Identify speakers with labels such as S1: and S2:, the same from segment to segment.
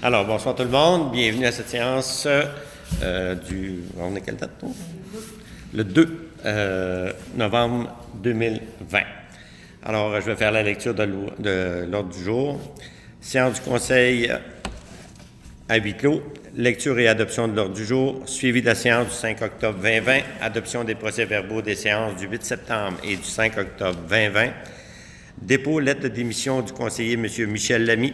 S1: Alors, bonsoir tout le monde. Bienvenue à cette séance euh, du. On est quelle date? Le 2 euh, novembre 2020. Alors, je vais faire la lecture de l'ordre du jour. Séance du Conseil à huis clos. Lecture et adoption de l'ordre du jour. Suivi de la séance du 5 octobre 2020. Adoption des procès-verbaux des séances du 8 septembre et du 5 octobre 2020. Dépôt lettre de démission du conseiller M. Michel Lamy.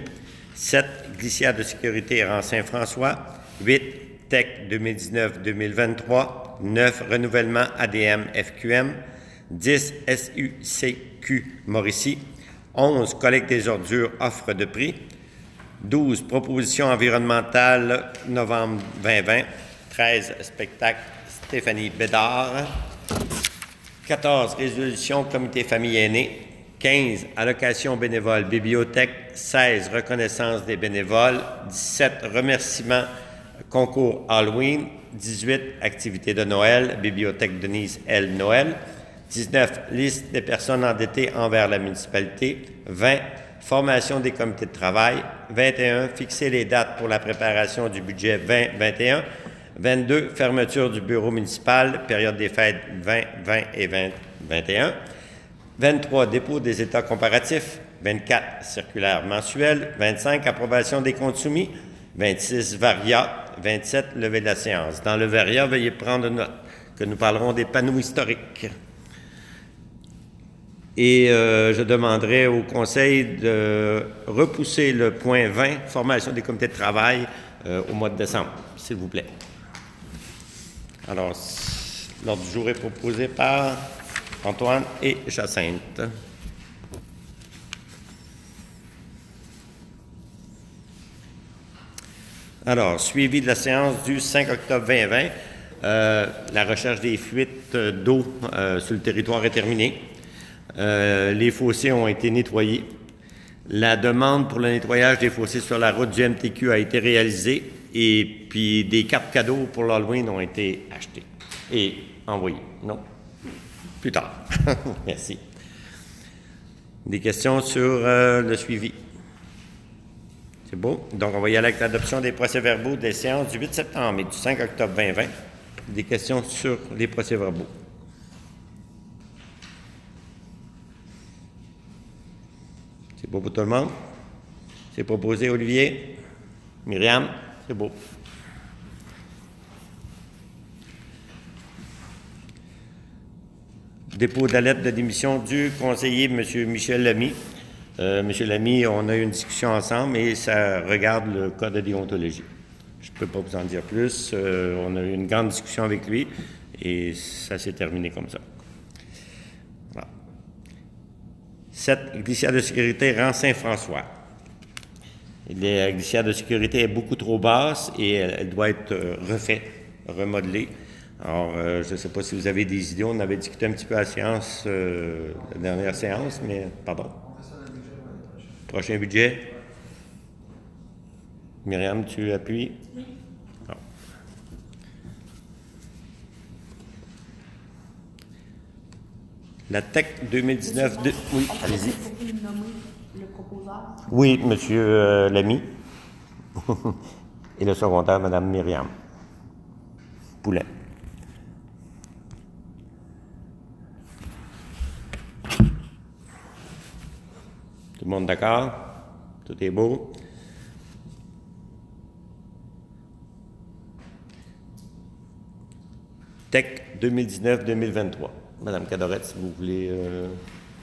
S1: 7. Glissière de sécurité rang Saint-François. 8. TEC 2019-2023. 9. Renouvellement ADM FQM. 10. SUCQ Mauricie. 11. Collecte des ordures offre de prix. 12. Proposition environnementale novembre 2020. 13. Spectacle Stéphanie Bédard. 14. Résolution Comité famille aînée. 15. Allocation bénévole bibliothèque. 16. Reconnaissance des bénévoles. 17. Remerciements concours Halloween. 18. Activités de Noël. Bibliothèque Denise L. Noël. 19. Liste des personnes endettées envers la municipalité. 20. Formation des comités de travail. 21. Fixer les dates pour la préparation du budget 2021. 22. Fermeture du bureau municipal, période des fêtes 20, 20 et 20, 21. 23. Dépôt des états comparatifs. 24. Circulaire mensuelle. 25. Approbation des comptes soumis. 26. Varia. 27. Levée de la séance. Dans le Varia, veuillez prendre note que nous parlerons des panneaux historiques. Et euh, je demanderai au Conseil de repousser le point 20, formation des comités de travail, euh, au mois de décembre, s'il vous plaît. Alors, l'ordre du jour est proposé par Antoine et Jacinthe. Alors, suivi de la séance du 5 octobre 2020, euh, la recherche des fuites d'eau euh, sur le territoire est terminée. Euh, les fossés ont été nettoyés. La demande pour le nettoyage des fossés sur la route du MTQ a été réalisée et puis des cartes cadeaux pour l'Halloween ont été achetées et envoyées. Non? Plus tard. Merci. Des questions sur euh, le suivi? C'est beau. Donc, on va y aller avec l'adoption des procès-verbaux des séances du 8 septembre et du 5 octobre 2020. Des questions sur les procès-verbaux? C'est beau pour tout le monde? C'est proposé, Olivier? Myriam? C'est beau. Dépôt de la lettre de démission du conseiller M. Michel Lamy. Euh, M. Lamy, on a eu une discussion ensemble et ça regarde le code de déontologie. Je ne peux pas vous en dire plus. Euh, on a eu une grande discussion avec lui et ça s'est terminé comme ça. Voilà. 7. Glissière de sécurité rang Saint-François. La glissière de sécurité est beaucoup trop basse et elle, elle doit être euh, refaite, remodelée. Alors, euh, je ne sais pas si vous avez des idées. On avait discuté un petit peu à la séance, euh, la dernière séance, mais pardon. Prochain budget. Myriam, tu appuies? Oui. La TEC 2019... de- Oui, allez-y. Oui, Monsieur euh, Lamy. Et le secondaire, Madame Myriam. Poulet. Tout le monde d'accord? Tout est beau? TEC 2019-2023. Madame Cadorette, si vous voulez... euh,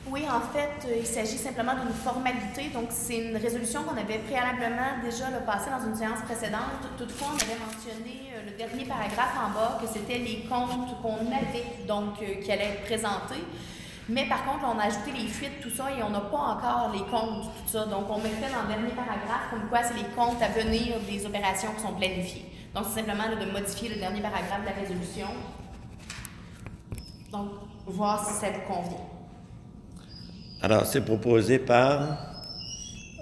S2: Oui, en fait, euh, il s'agit simplement d'une formalité. Donc, c'est une résolution qu'on avait préalablement déjà le passé dans une séance précédente. Toutefois, on avait mentionné euh, le dernier paragraphe en bas que c'était les comptes qu'on avait, donc qui allaient être présentés. Mais par contre, on a ajouté les fuites, tout ça, et on n'a pas encore les comptes, tout ça. Donc, on mettait dans le dernier paragraphe comme quoi c'est les comptes à venir des opérations qui sont planifiées. Donc, c'est simplement de modifier le dernier paragraphe de la résolution. Donc, voir si ça vous convient.
S1: Alors, c'est proposé par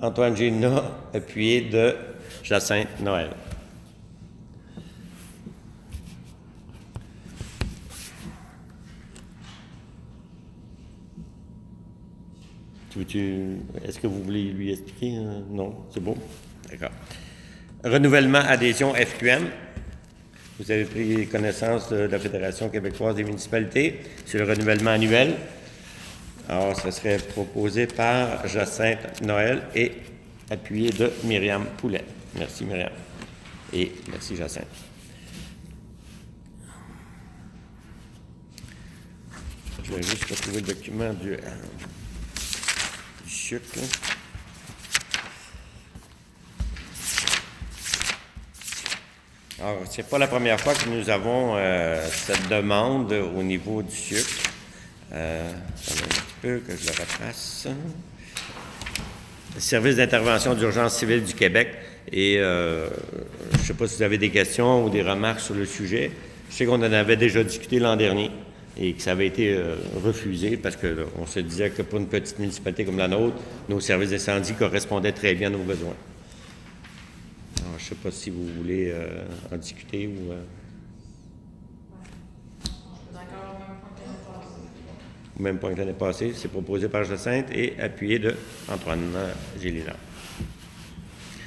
S1: Antoine Gina, appuyé de Jacinthe Noël. Tu veux-tu- Est-ce que vous voulez lui expliquer? euh, Non, c'est bon? D'accord. Renouvellement adhésion FQM. Vous avez pris connaissance de la Fédération québécoise des municipalités. C'est le renouvellement annuel. Alors, ce serait proposé par Jacinthe Noël et appuyé de Myriam Poulet. Merci, Myriam. Et merci, Jacinthe. Je vais juste retrouver le document du, du. Alors, c'est pas la première fois que nous avons euh, cette demande au niveau du sucre. Euh, un petit peu que je le retrace. Service d'intervention d'urgence civile du Québec. Et euh, je ne sais pas si vous avez des questions ou des remarques sur le sujet. Je sais qu'on en avait déjà discuté l'an dernier et que ça avait été euh, refusé parce qu'on se disait que pour une petite municipalité comme la nôtre, nos services d'incendie correspondaient très bien à nos besoins. Alors, je ne sais pas si vous voulez euh, en discuter ou. euh, au même point que l'année passée. C'est proposé par Jacinthe et appuyé de Antoine euh, Gélina.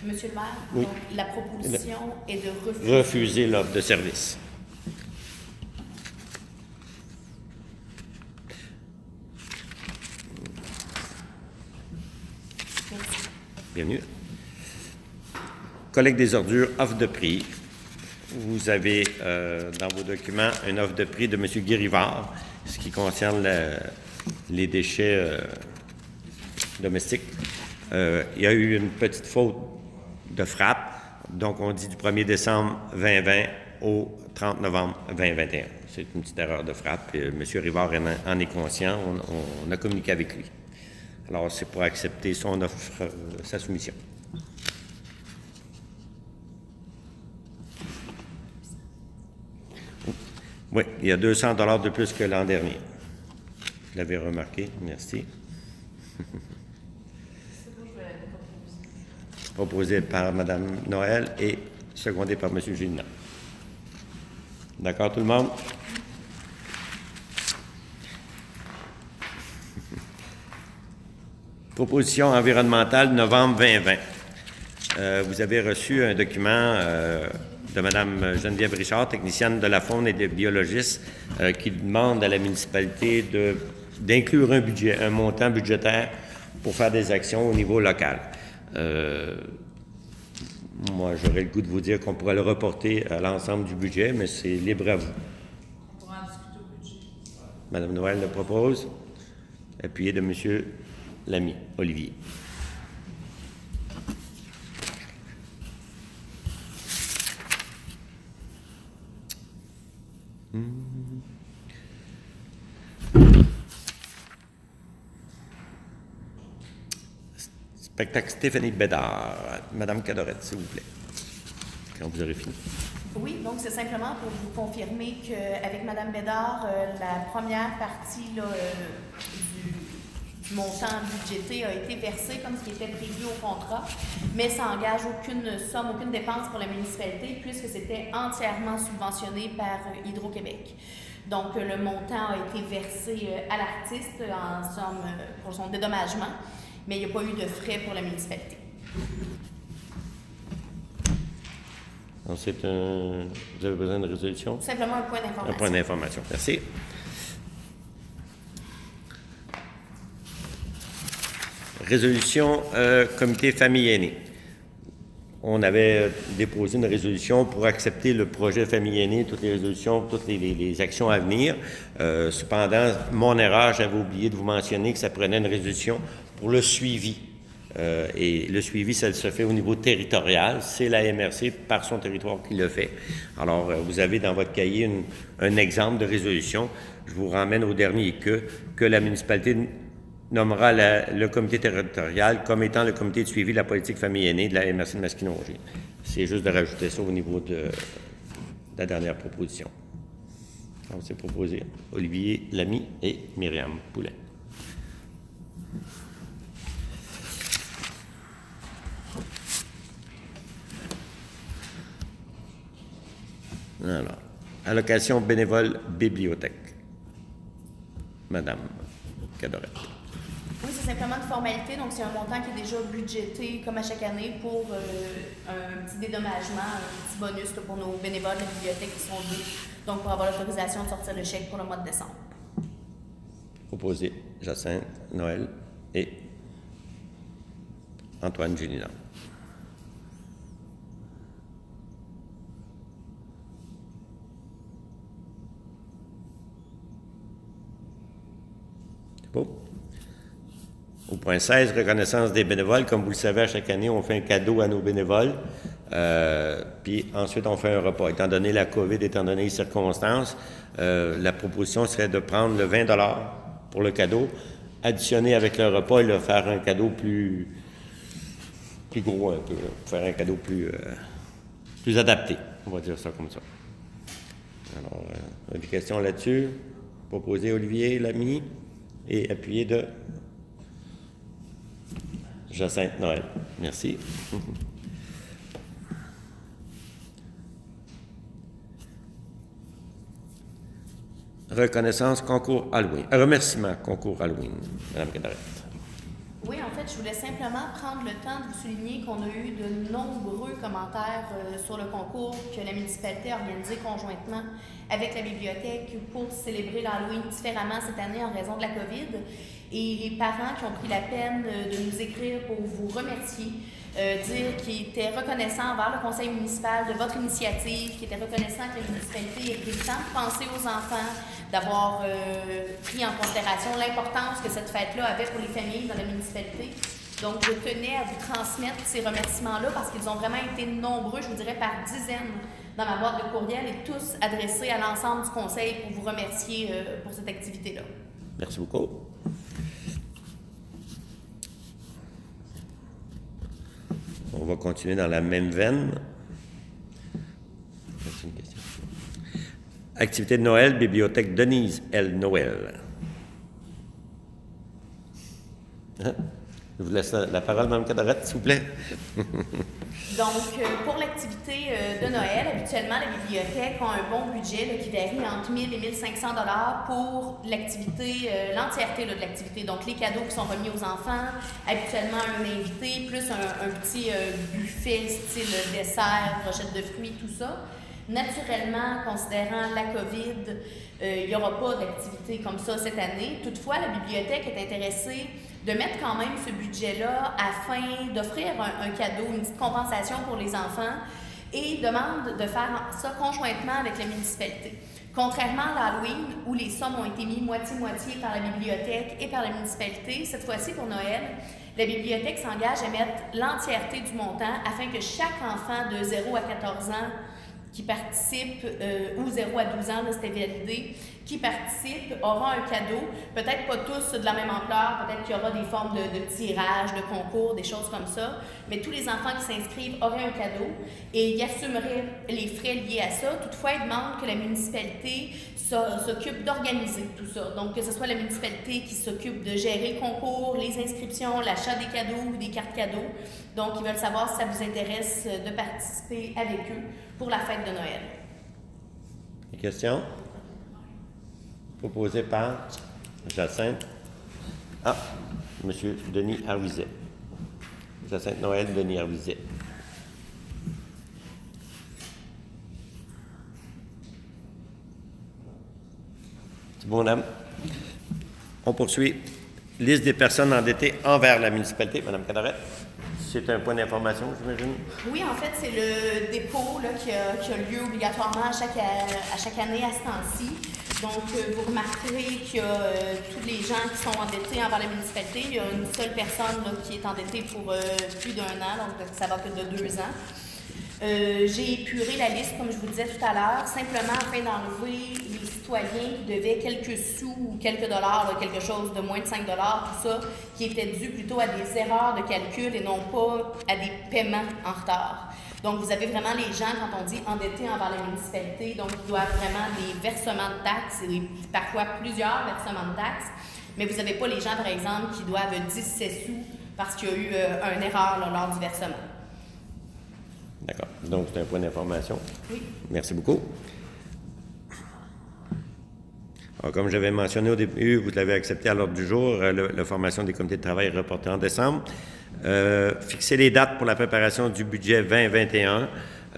S2: Monsieur le maire,
S1: Oui.
S2: donc, la proposition est de refuser.
S1: Refuser l'offre de service.
S2: Merci.
S1: Bienvenue. Collecte des ordures, offre de prix. Vous avez euh, dans vos documents une offre de prix de M. Guy Rivard, ce qui concerne le- les déchets euh, domestiques. Euh, il y a eu une petite faute de frappe, donc on dit du 1er décembre 2020 au 30 novembre 2021. C'est une petite erreur de frappe. M. Rivard en, est conscient, on, on a communiqué avec lui. Alors, c'est pour accepter son offre, euh, sa soumission. Oui, il y a 200 dollars de plus que l'an dernier. Vous l'avez remarqué, merci. Proposé par Mme Noël et secondé par M. Gilna. D'accord, tout le monde? Proposition environnementale, novembre 2020. Euh, vous avez reçu un document euh, de Mme Geneviève Richard, technicienne de la faune et des biologistes, euh, qui demande à la municipalité d'inclure un budget, un montant budgétaire pour faire des actions au niveau local. Moi, j'aurais le goût de vous dire qu'on pourrait le reporter à l'ensemble du budget, mais c'est libre à vous. Madame Noël le propose, appuyé de M. Lamy, Olivier. Spectacle Stéphanie Bédard. Madame Cadorette, s'il vous plaît. Quand vous aurez fini.
S2: Oui, donc c'est simplement pour vous confirmer qu'avec Mme Bédard, euh, la première partie là, euh, montant budgété a été versée comme ce qui était prévu au contrat, mais ça n'engage aucune somme, aucune dépense pour la municipalité puisque c'était entièrement subventionné par euh, Hydro-Québec. Donc euh, le montant a été versé euh, à l'artiste en somme pour son dédommagement, mais il n'y a pas eu de frais pour la municipalité.
S1: C'est un. Vous avez besoin de résolution?
S2: Simplement un point
S1: Un
S2: d'information.
S1: point d'information. Merci. Résolution euh, comité famille aînée. On avait euh, déposé une résolution pour accepter le projet famille aînée, toutes les résolutions, toutes les, actions à venir. Euh, cependant, mon erreur, j'avais oublié de vous mentionner que ça prenait une résolution pour le suivi. Et le suivi, ça se fait au niveau territorial. C'est la MRC par son territoire qui le fait. Alors, vous avez dans votre cahier un exemple de résolution. Je vous ramène au dernier que, que la municipalité nommera le comité territorial comme étant le comité de suivi de la politique famille aînée de la MRC de Masquinongé. C'est juste de rajouter ça au niveau de, de la dernière proposition. Donc, c'est proposé Olivier Lamy et Myriam Poulet. Alors, allocation bénévole bibliothèque. Madame Cadorette.
S2: C'est simplement une formalité, donc c'est un montant qui est déjà budgété, comme à chaque année, pour euh, un petit dédommagement, un petit bonus pour nos bénévoles de la bibliothèque qui sont deux. Donc, pour avoir l'autorisation de sortir le chèque pour le mois de décembre.
S1: Proposé Jacinthe, Noël et Antoine Julien. C'est beau. Au point 16, reconnaissance des bénévoles. Comme vous le savez, à chaque année, on fait un cadeau à nos bénévoles. Euh, puis ensuite, on fait un repas. Étant donné la COVID, étant donné les circonstances, euh, la proposition serait de prendre le 20 pour le cadeau, additionner avec le repas et le faire un cadeau plus, plus gros un peu, faire un cadeau plus, euh, plus adapté. On va dire ça comme ça. Alors, des questions là-dessus? Proposé Olivier Lamy et appuyé de Jacinthe Noël. Merci. Reconnaissance concours Halloween. Un remerciement concours Halloween, Mme Cadarette.
S2: Oui, en fait, je voulais simplement prendre le temps de vous souligner qu'on a eu de nombreux commentaires euh, sur le concours que la municipalité a organisé conjointement avec la bibliothèque pour célébrer l'Halloween différemment cette année en raison de la COVID. Et les parents qui ont pris la peine de nous écrire pour vous remercier euh, dire qu'il était reconnaissant envers le conseil municipal de votre initiative, qu'il était reconnaissant que la municipalité ait pris le temps de penser aux enfants, d'avoir euh, pris en considération l'importance que cette fête-là avait pour les familles dans la municipalité. Donc, je tenais à vous transmettre ces remerciements-là parce qu'ils ont vraiment été nombreux, je vous dirais par dizaines dans ma boîte de courriel et tous adressés à l'ensemble du conseil pour vous remercier euh, pour cette activité-là.
S1: Merci beaucoup. Continuer dans la même veine? Activité de Noël, Bibliothèque Denise L. Noël. Hein? Je vous laisse la, parole, Mme Cadarette, s'il vous plaît.
S2: Donc, euh, pour l'activité euh, de Noël, habituellement, les bibliothèques ont un bon budget qui varie entre 1000 et 1500 dollars pour l'activité, euh, l'entièreté de l'activité. Donc, les cadeaux qui sont remis aux enfants, habituellement un invité, plus un, petit buffet style dessert, brochette de fruits, tout ça. Naturellement, considérant la COVID, il n'y aura pas d'activité comme ça cette année. Toutefois, la bibliothèque est intéressée de mettre quand même ce budget-là afin d'offrir un, cadeau, une petite compensation pour les enfants et demande de faire ça conjointement avec la municipalité. Contrairement à l'Halloween, où les sommes ont été mises moitié-moitié par la bibliothèque et par la municipalité, cette fois-ci pour Noël, la bibliothèque s'engage à mettre l'entièreté du montant afin que chaque enfant de 0 à 14 ans qui participe, euh, ou 0 à 12 ans, c'était validé, qui participe aura un cadeau, peut-être pas tous de la même ampleur, peut-être qu'il y aura des formes de, de, tirage, de concours, des choses comme ça, mais tous les enfants qui s'inscrivent auraient un cadeau et ils assumeraient les frais liés à ça. Toutefois, ils demandent que la municipalité s'occupe d'organiser tout ça. Donc, que ce soit la municipalité qui s'occupe de gérer le concours, les inscriptions, l'achat des cadeaux ou des cartes cadeaux. Donc, ils veulent savoir si ça vous intéresse de participer avec eux pour la fête de Noël.
S1: Des questions? Proposé par Jacinthe. Ah, M. Denis Arvizet. Jacinthe Noël, Denis Arvizet. C'est bon, madame? On poursuit. Liste des personnes endettées envers la municipalité. Madame Cadaret. C'est un point d'information, j'imagine?
S2: Oui, en fait, c'est le dépôt qui, a, lieu obligatoirement à chaque, à chaque année à ce temps-ci. Donc, euh, vous remarquerez qu'il y a euh, tous les gens qui sont endettés envers la municipalité. Il y a une seule personne qui est endettée pour euh, plus d'un an, donc ça va que de deux ans. J'ai épuré la liste, comme je vous disais tout à l'heure, simplement afin d'enlever les citoyens qui devaient quelques sous ou quelques dollars, quelque chose de moins de 5 dollars, tout ça, qui était dû plutôt à des erreurs de calcul et non pas à des paiements en retard. Donc, vous avez vraiment les gens, quand on dit endettés envers la municipalité, donc ils doivent vraiment des versements de taxes et parfois plusieurs versements de taxes. Mais vous n'avez pas les gens, par exemple, qui doivent 17 sous parce qu'il y a eu euh, une erreur lors du versement.
S1: D'accord. Donc, c'est un point d'information.
S2: Oui.
S1: Merci beaucoup. Alors, comme j'avais mentionné au début, vous l'avez accepté à l'ordre du jour, euh, le- la formation des comités de travail est reportée en décembre. Euh, fixer les dates pour la préparation du budget 2021.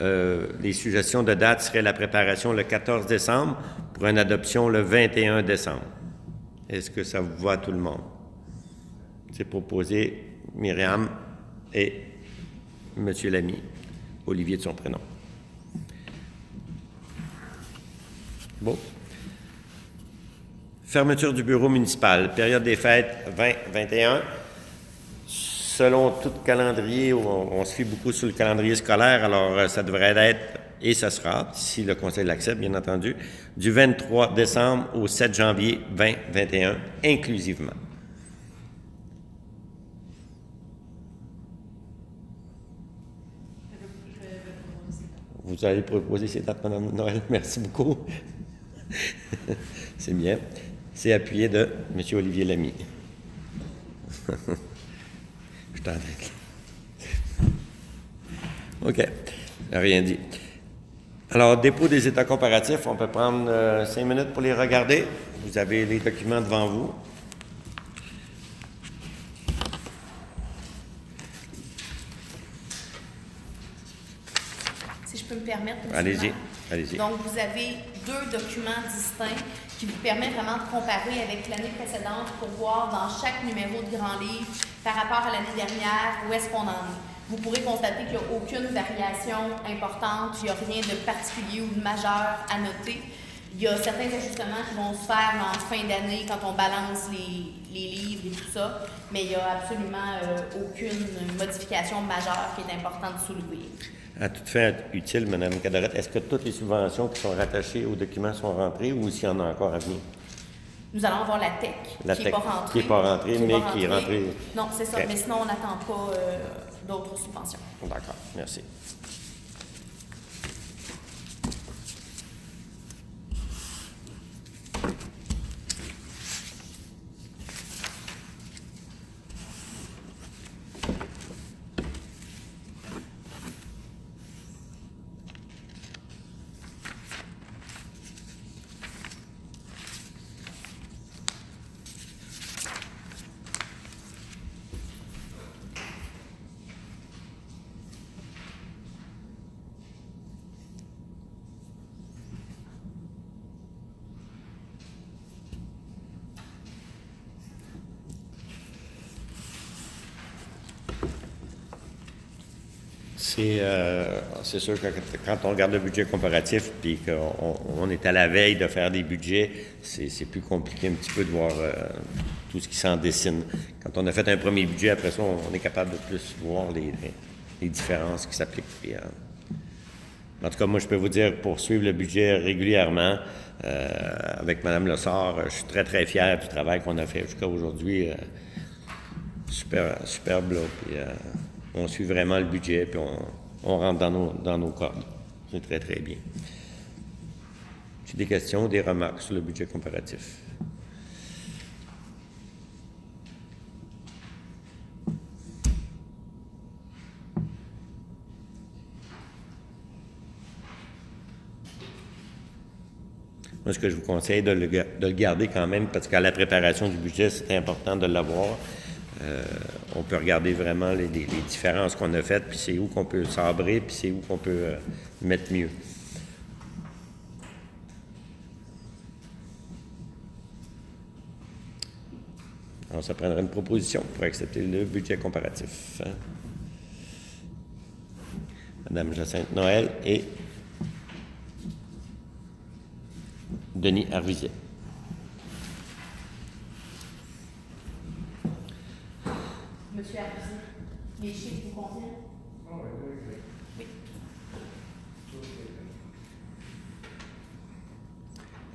S1: Euh, les suggestions de date seraient la préparation le 14 décembre pour une adoption le 21 décembre. Est-ce que ça vous va à tout le monde? C'est proposé Myriam et M. Lamy, Olivier de son prénom. Bon. Fermeture du bureau municipal, période des fêtes 20-21. Selon tout calendrier, on, se fie beaucoup sur le calendrier scolaire, alors euh, ça devrait être, et ça sera, si le conseil l'accepte, bien entendu, du 23 décembre au 7 janvier 2021, inclusivement. Vous allez proposer ces dates, Mme Noël? Merci beaucoup. C'est bien. C'est appuyé de M. Olivier Lamy. OK. Rien dit. Alors, dépôt des états comparatifs, on peut prendre euh, cinq minutes pour les regarder. Vous avez les documents devant vous.
S2: Si je peux me permettre.
S1: Allez-y, allez-y.
S2: Donc, vous avez deux documents distincts qui vous permettent vraiment de comparer avec l'année précédente pour voir dans chaque numéro de Grand Livre, par rapport à l'année dernière, où est-ce qu'on en est? Vous pourrez constater qu'il n'y a aucune variation importante, il n'y a rien de particulier ou de majeur à noter. Il y a certains ajustements qui vont se faire en fin d'année quand on balance les, livres et tout ça, mais il n'y a absolument euh, aucune modification majeure qui est importante de soulever.
S1: À toute fin utile, Mme Cadorette, est-ce que toutes les subventions qui sont rattachées aux documents sont rentrées ou s'il y en a encore à venir?
S2: Nous allons avoir la TEC,
S1: La
S2: qui n'est pas rentrée.
S1: qui est pas rentrée, mais qui est rentrée.
S2: Non, c'est ça. Mais sinon, on n'attend pas euh, d'autres subventions.
S1: D'accord, merci. C'est euh, c'est sûr que quand on regarde le budget comparatif, puis qu'on on est à la veille de faire des budgets, c'est plus compliqué un petit peu de voir euh, tout ce qui s'en dessine. Quand on a fait un premier budget, après ça, on, est capable de plus voir les, différences qui s'appliquent. Euh, en tout cas, moi, je peux vous dire, pour suivre le budget régulièrement, avec Mme Lessard, je suis très, très fier du travail qu'on a fait jusqu'à aujourd'hui. euh, super, superbe, là. On suit vraiment le budget, puis on, rentre dans nos, dans nos. C'est très, très bien. J'ai des questions, des remarques sur le budget comparatif. Moi, ce que je vous conseille, de le, de le garder quand même, parce qu'à la préparation du budget, c'est important de l'avoir. Euh, on peut regarder vraiment les, différences qu'on a faites, puis c'est où qu'on peut sabrer, puis c'est où qu'on peut euh, mettre mieux. Alors, ça prendrait une proposition pour accepter le budget comparatif. hein? Madame Jacinthe Noël et Denis Arvisier.
S2: Monsieur les chiffres vous conviennent? Oui.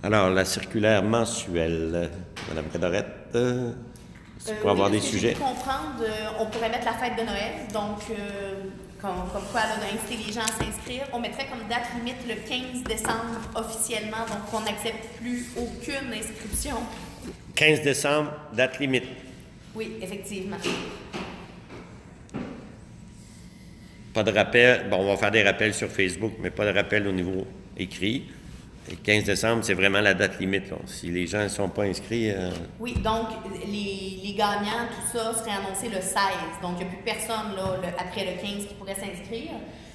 S1: Alors, la circulaire mensuelle, Madame Cadorette, euh, c'est pour
S2: Euh,
S1: avoir
S2: oui,
S1: des sujets.
S2: pu comprendre, euh, on pourrait mettre la fête de Noël, donc euh, comme, comme quoi là, on a incité les gens à s'inscrire. On mettrait comme date limite le 15 décembre officiellement, donc on n'accepte plus aucune inscription.
S1: 15 décembre, date limite.
S2: Oui, effectivement.
S1: Pas de rappel. Bon, on va faire des rappels sur Facebook, mais pas de rappel au niveau écrit. Et 15 décembre, c'est vraiment la date limite. Si les gens ne sont pas inscrits. euh,
S2: Oui, donc les, gagnants, tout ça serait annoncé le 16. Donc il n'y a plus personne là, le- après le 15 qui pourrait s'inscrire.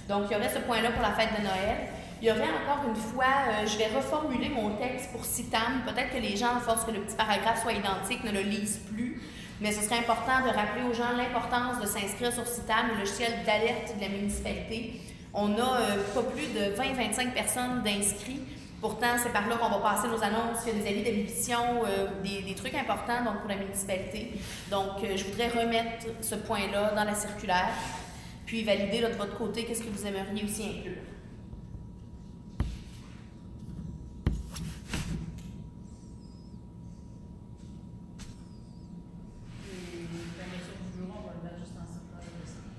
S2: Donc il y aurait ce point-là pour la fête de Noël. Il y aurait encore une fois, euh, je vais reformuler mon texte pour CITAM. Peut-être que les gens, à force que le petit paragraphe soit identique, ne le lisent plus. Mais ce serait important de rappeler aux gens l'importance de s'inscrire sur CITAM, le logiciel d'alerte de la municipalité. On a euh, pas plus de 20-25 personnes d'inscrits. Pourtant, c'est par là qu'on va passer nos annonces. Il y a des avis d'admission, euh, des, trucs importants donc, pour la municipalité. Donc, euh, je voudrais remettre ce point-là dans la circulaire, puis valider de votre côté qu'est-ce que vous aimeriez aussi inclure.
S3: Et la mesure du jour, on va le mettre juste en circulaire de décembre.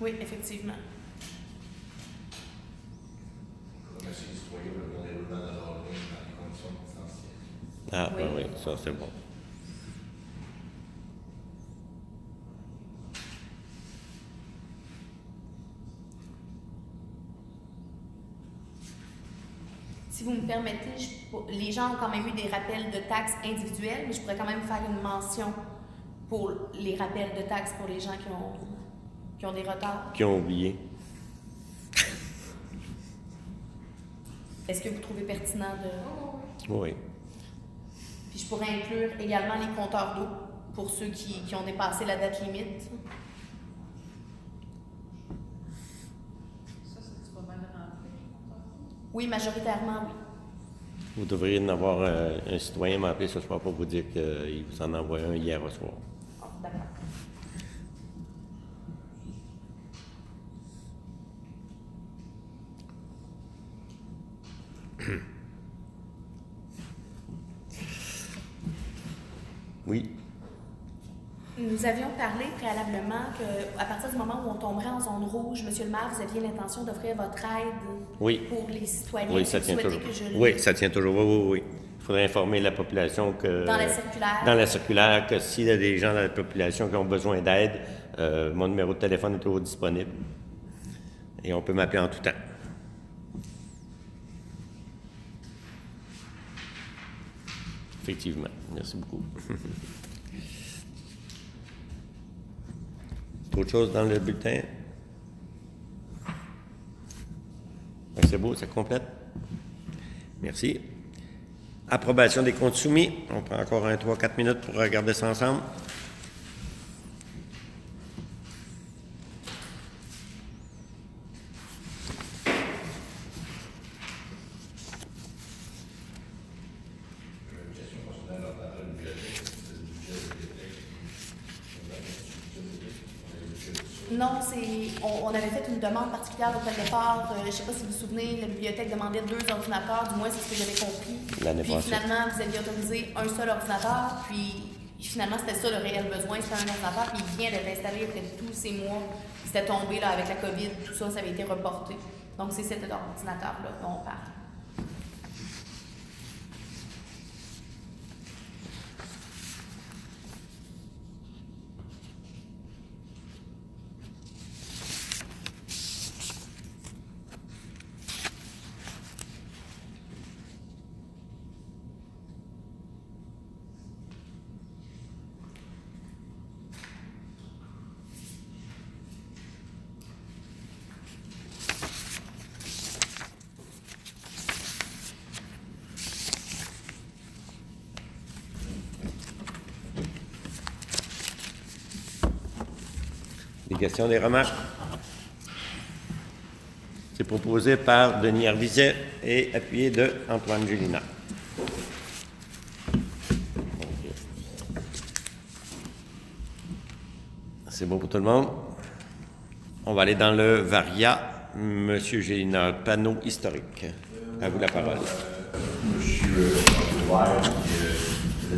S2: Oui, effectivement.
S4: Monsieur les citoyens, le bon déroulement de leur journée dans les conditions distancielles.
S1: Ah,
S2: Oui.
S1: ben oui, ça c'est bon.
S2: Si vous me permettez, je- les gens ont quand même eu des rappels de taxes individuels, mais je pourrais quand même faire une mention pour les rappels de taxes pour les gens qui ont, qui ont des retards.
S1: Qui ont oublié.
S2: Est-ce que vous trouvez pertinent de...
S1: Oui.
S2: Puis je pourrais inclure également les compteurs d'eau pour ceux qui, qui ont dépassé la date limite.
S3: Ça, c'est pas mal rempli.
S2: Oui, majoritairement, oui.
S1: Vous devriez en avoir euh, un citoyen m'appeler ce soir pour vous dire qu'il vous en a envoyé un hier au soir.
S2: Ah, D'accord.
S1: Oui.
S2: Nous avions parlé préalablement qu'à partir du moment où on tomberait en zone rouge, Monsieur le maire, vous aviez l'intention d'offrir votre aide
S1: Oui.
S2: pour les citoyens.
S1: Oui, ça tient toujours.
S2: que je le-
S1: Oui, ça tient toujours. Oui, oui, oui. Il faudrait informer la population que.
S2: Dans la circulaire.
S1: Dans la circulaire, que s'il y a des gens dans la population qui ont besoin d'aide, euh, mon numéro de téléphone est toujours disponible. Et on peut m'appeler en tout temps. Effectivement. Merci beaucoup. Autre chose dans le bulletin? Ben, C'est beau, ça complète. Merci. Approbation des comptes soumis. On prend encore un 3-4 minutes pour regarder ça ensemble.
S4: Une question concernant leur part de bibliothèque, c'est le budget de bibliothèque. On a un budget de bibliothèque, on a un budget de ça.
S2: Non, c'est, on, on avait fait particulière au départ. Euh, je ne sais pas si vous vous souvenez, la bibliothèque demandait deux ordinateurs, du moins c'est ce que j'avais compris. Puis
S1: passée.
S2: finalement, vous aviez autorisé un seul ordinateur, puis finalement c'était ça le réel besoin, c'était un ordinateur, puis il vient d'être installé après tous ces mois. C'était tombé là avec la COVID, tout ça, ça avait été reporté. Donc c'est cet ordinateur-là dont on parle.
S1: Des des remarques? C'est proposé par Denis Hervizet et appuyé de Antoine Gélina. C'est bon pour tout le monde? On va aller dans le Varia. Monsieur Gélina, panneau historique. À vous la parole.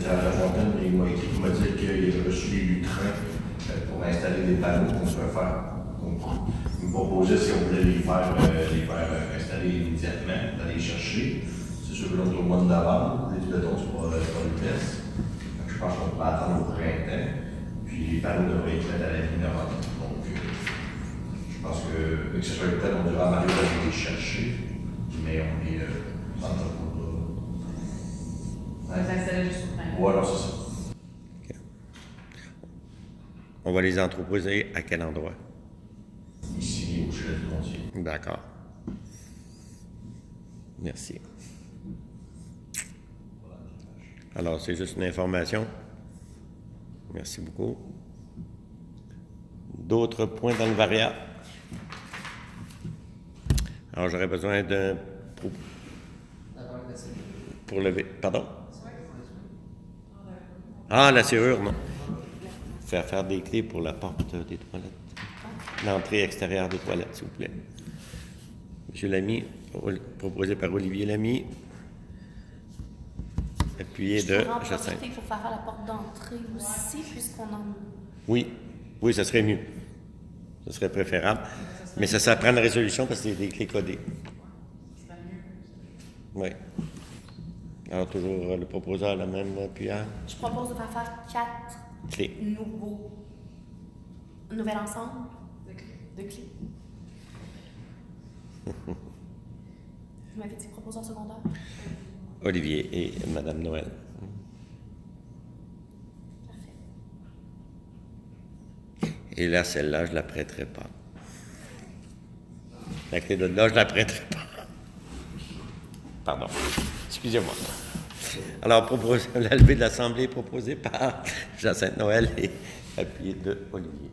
S4: Fontaine, il m'a dire qu'il a reçu les lutrins euh, pour installer des panneaux qu'on se faire. Donc, me proposait si on voulait les faire, euh, les faire euh, installer immédiatement, d'aller les chercher. C'est sûr que l'autre au mois de novembre, les béton, c'est pas, c'est pas le test. Donc, je pense qu'on pourrait attendre au printemps. Puis les panneaux devraient être faits à la mi-novembre. Donc, euh, je pense que, que ce soit le temps, on devrait Mario d'aller les chercher. mais on est euh, dans le
S3: Ça va s'installer juste au printemps.
S4: Voilà, c'est ça.
S1: OK. On va les entreposer à quel endroit?
S4: Ici, au chalet du Montier.
S1: D'accord. Merci. Alors, c'est juste une information. Merci beaucoup. D'autres points dans le variable? Alors, j'aurais besoin d'un... Pour, pour lever... Pardon? Ah, la serrure, non. Faire faire des clés pour la porte des toilettes. L'entrée extérieure des toilettes, s'il vous plaît. Monsieur Lamy, proposé par Olivier Lamy. Appuyé
S2: Je
S1: de Jacinthe.
S2: pour faire la porte d'entrée aussi, puisqu'on en...
S1: Oui, oui, ça serait mieux. Ce serait préférable. Mais ça, ça prend une résolution parce que c'est des clés codées. Oui. Alors, toujours euh, le proposeur, la même appuyeur.
S2: Je propose de faire faire quatre
S1: Clé.
S2: nouveaux... nouvel ensemble de clés. Vous m'avez dit proposeur secondaire?
S1: Olivier et Madame Noël.
S2: Parfait.
S1: Et là, celle-là, je ne la prêterai pas. La clé de là, je ne la prêterai pas. Pardon. Excusez-moi. Alors, propose- levée de l'Assemblée proposée par Jacinthe Noël et appuyé de Olivier.